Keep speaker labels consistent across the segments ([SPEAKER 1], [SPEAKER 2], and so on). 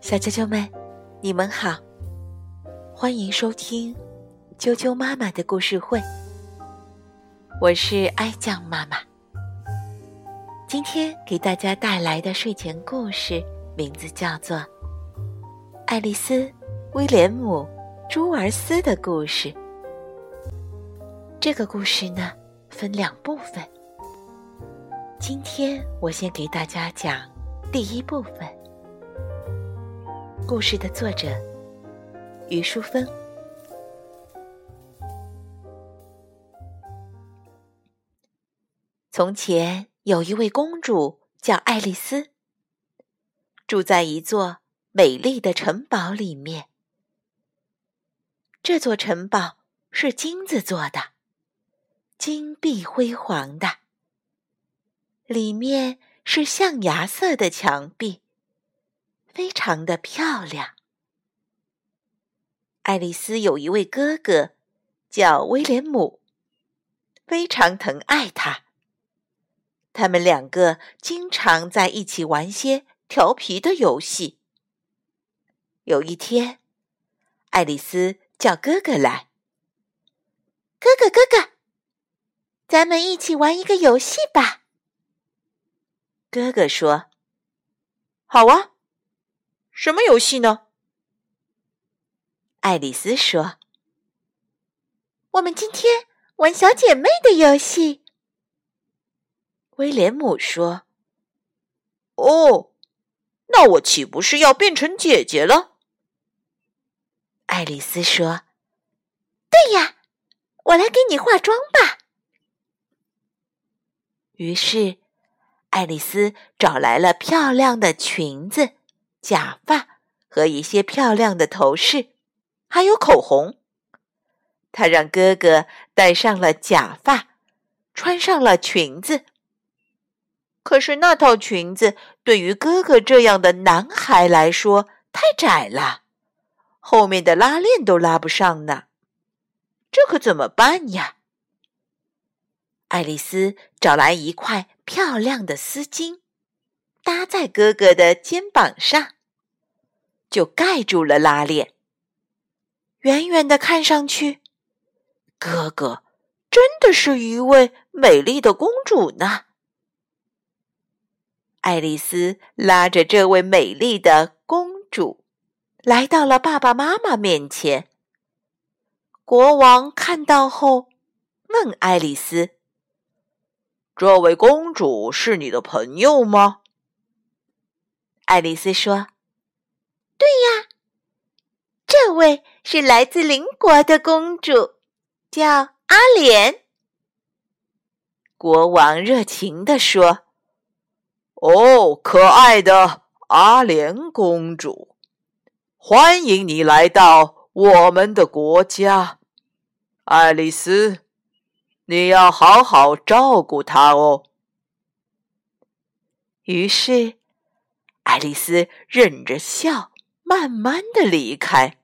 [SPEAKER 1] 小啾啾们，你们好，欢迎收听啾啾妈妈的故事会。我是爱酱妈妈，今天给大家带来的睡前故事名字叫做《爱丽丝·威廉姆·朱尔斯的故事》。这个故事呢，分两部分。今天我先给大家讲第一部分。故事的作者于淑芬。从前有一位公主叫爱丽丝，住在一座美丽的城堡里面。这座城堡是金子做的。金碧辉煌的，里面是象牙色的墙壁，非常的漂亮。爱丽丝有一位哥哥，叫威廉姆，非常疼爱他。他们两个经常在一起玩些调皮的游戏。有一天，爱丽丝叫哥哥来：“哥哥，哥哥。”咱们一起玩一个游戏吧。哥哥说：“好啊，什么游戏呢？”爱丽丝说：“我们今天玩小姐妹的游戏。”威廉姆说：“
[SPEAKER 2] 哦，那我岂不是要变成姐姐了？”
[SPEAKER 1] 爱丽丝说：“对呀，我来给你化妆吧。”于是，爱丽丝找来了漂亮的裙子、假发和一些漂亮的头饰，还有口红。她让哥哥戴上了假发，穿上了裙子。可是那套裙子对于哥哥这样的男孩来说太窄了，后面的拉链都拉不上呢。这可怎么办呀？爱丽丝找来一块漂亮的丝巾，搭在哥哥的肩膀上，就盖住了拉链。远远的看上去，哥哥真的是一位美丽的公主呢。爱丽丝拉着这位美丽的公主，来到了爸爸妈妈面前。国王看到后，问爱丽丝。
[SPEAKER 2] 这位公主是你的朋友吗？
[SPEAKER 1] 爱丽丝说：“对呀，这位是来自邻国的公主，叫阿莲。”国王热情地说：“
[SPEAKER 2] 哦，可爱的阿莲公主，欢迎你来到我们的国家，爱丽丝。”你要好好照顾他哦。
[SPEAKER 1] 于是，爱丽丝忍着笑，慢慢的离开。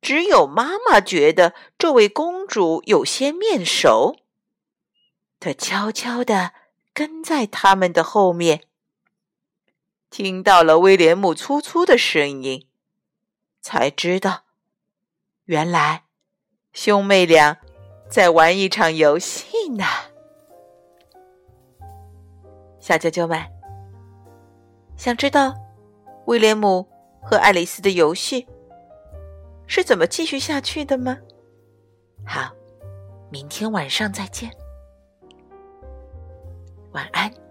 [SPEAKER 1] 只有妈妈觉得这位公主有些面熟，她悄悄的跟在他们的后面，听到了威廉姆粗粗的声音，才知道，原来兄妹俩。在玩一场游戏呢，小啾啾们，想知道威廉姆和爱丽丝的游戏是怎么继续下去的吗？好，明天晚上再见，晚安。